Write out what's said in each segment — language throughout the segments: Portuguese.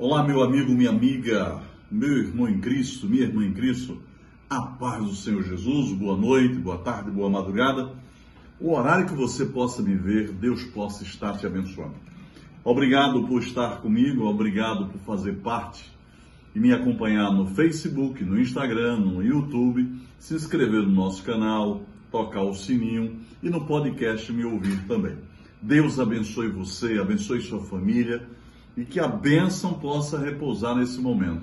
Olá, meu amigo, minha amiga, meu irmão em Cristo, minha irmã em Cristo, a paz do Senhor Jesus, boa noite, boa tarde, boa madrugada. O horário que você possa me ver, Deus possa estar te abençoando. Obrigado por estar comigo, obrigado por fazer parte e me acompanhar no Facebook, no Instagram, no YouTube, se inscrever no nosso canal, tocar o sininho e no podcast me ouvir também. Deus abençoe você, abençoe sua família e que a bênção possa repousar nesse momento.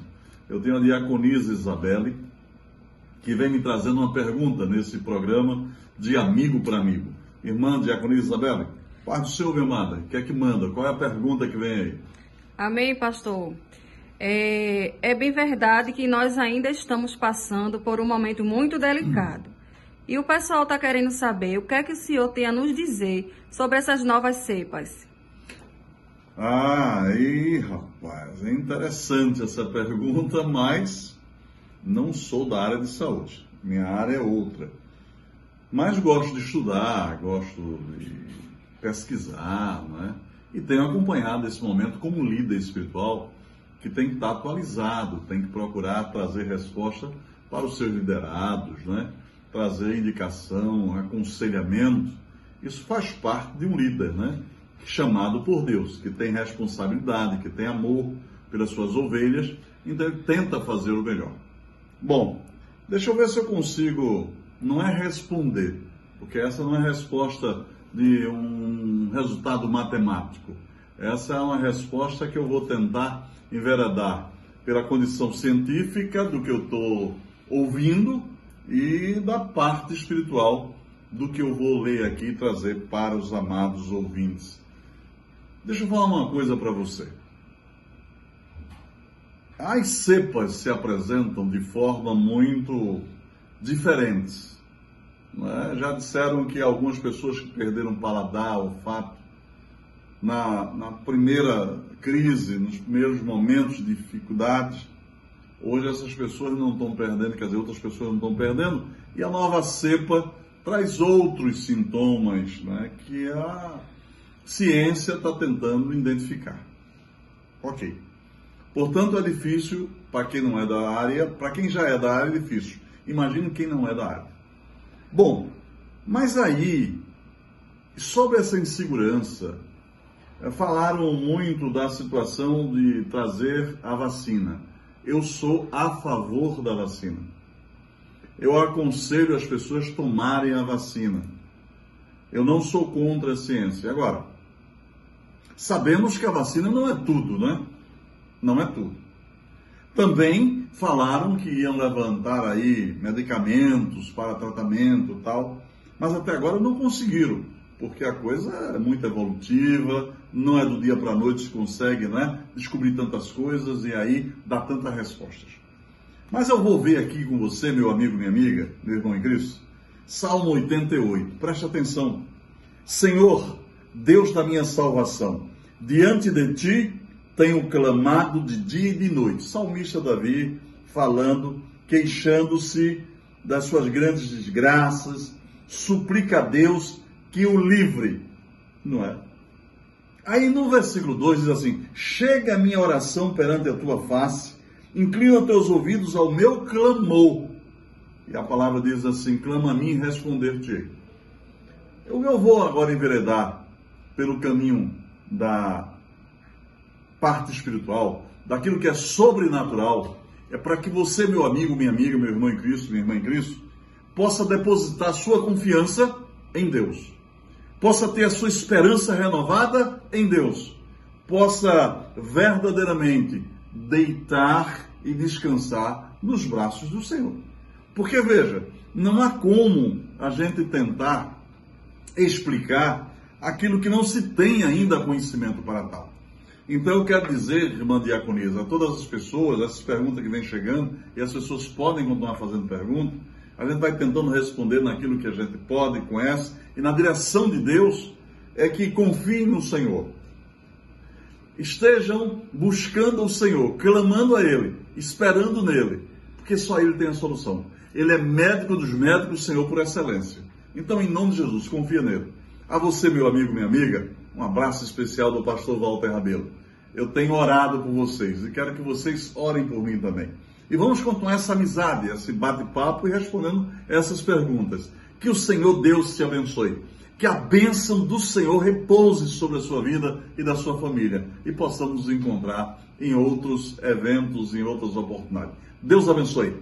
Eu tenho a diaconisa Isabelle, que vem me trazendo uma pergunta nesse programa de amigo para amigo. Irmã diaconisa Isabelle, paz do Senhor, minha amada, o que é que manda? Qual é a pergunta que vem aí? Amém, pastor. É, é bem verdade que nós ainda estamos passando por um momento muito delicado. E o pessoal está querendo saber o que é que o senhor tem a nos dizer sobre essas novas cepas. Ah, aí, rapaz, é interessante essa pergunta, mas não sou da área de saúde. Minha área é outra. Mas gosto de estudar, gosto de pesquisar, né? E tenho acompanhado esse momento como líder espiritual que tem que estar atualizado, tem que procurar trazer resposta para os seus liderados, né? trazer indicação, aconselhamento. Isso faz parte de um líder, né? Chamado por Deus, que tem responsabilidade, que tem amor pelas suas ovelhas, então ele tenta fazer o melhor. Bom, deixa eu ver se eu consigo, não é responder, porque essa não é resposta de um resultado matemático. Essa é uma resposta que eu vou tentar enveredar pela condição científica do que eu estou ouvindo e da parte espiritual do que eu vou ler aqui e trazer para os amados ouvintes. Deixa eu falar uma coisa para você. As cepas se apresentam de forma muito diferente. É? Já disseram que algumas pessoas que perderam paladar, olfato, na, na primeira crise, nos primeiros momentos de dificuldades, hoje essas pessoas não estão perdendo, quer dizer, outras pessoas não estão perdendo, e a nova cepa traz outros sintomas né, que a ciência está tentando identificar. Ok. Portanto, é difícil para quem não é da área, para quem já é da área, é difícil. Imagine quem não é da área. Bom, mas aí, sobre essa insegurança, é, falaram muito da situação de trazer a vacina. Eu sou a favor da vacina. Eu aconselho as pessoas tomarem a vacina. Eu não sou contra a ciência. Agora, sabemos que a vacina não é tudo, né? Não é tudo. Também falaram que iam levantar aí medicamentos para tratamento e tal, mas até agora não conseguiram porque a coisa é muito evolutiva, não é do dia para a noite se consegue né, descobrir tantas coisas e aí dar tantas respostas. Mas eu vou ver aqui com você, meu amigo, minha amiga, meu irmão em Cristo, Salmo 88, preste atenção. Senhor, Deus da minha salvação, diante de ti tenho clamado de dia e de noite. Salmista Davi falando, queixando-se das suas grandes desgraças, suplica a Deus que o livre, não é? Aí no versículo 2 diz assim: Chega a minha oração perante a tua face, inclina teus ouvidos ao meu clamor. E a palavra diz assim: Clama a mim e responder-te. Eu, eu vou agora enveredar pelo caminho da parte espiritual, daquilo que é sobrenatural, é para que você, meu amigo, minha amiga, meu irmão em Cristo, minha irmã em Cristo, possa depositar sua confiança em Deus possa ter a sua esperança renovada em Deus, possa verdadeiramente deitar e descansar nos braços do Senhor. Porque veja, não há como a gente tentar explicar aquilo que não se tem ainda conhecimento para tal. Então eu quero dizer, irmã Diaconisa, a todas as pessoas, essas perguntas que vêm chegando, e as pessoas podem continuar fazendo perguntas, a gente vai tentando responder naquilo que a gente pode, conhece, e na direção de Deus é que confiem no Senhor. Estejam buscando o Senhor, clamando a Ele, esperando nele, porque só Ele tem a solução. Ele é médico dos médicos, Senhor, por excelência. Então, em nome de Jesus, confia nele. A você, meu amigo, minha amiga, um abraço especial do pastor Walter Rabelo. eu tenho orado por vocês e quero que vocês orem por mim também. E vamos continuar essa amizade, esse bate-papo e respondendo essas perguntas. Que o Senhor Deus te abençoe. Que a bênção do Senhor repouse sobre a sua vida e da sua família e possamos nos encontrar em outros eventos, em outras oportunidades. Deus abençoe.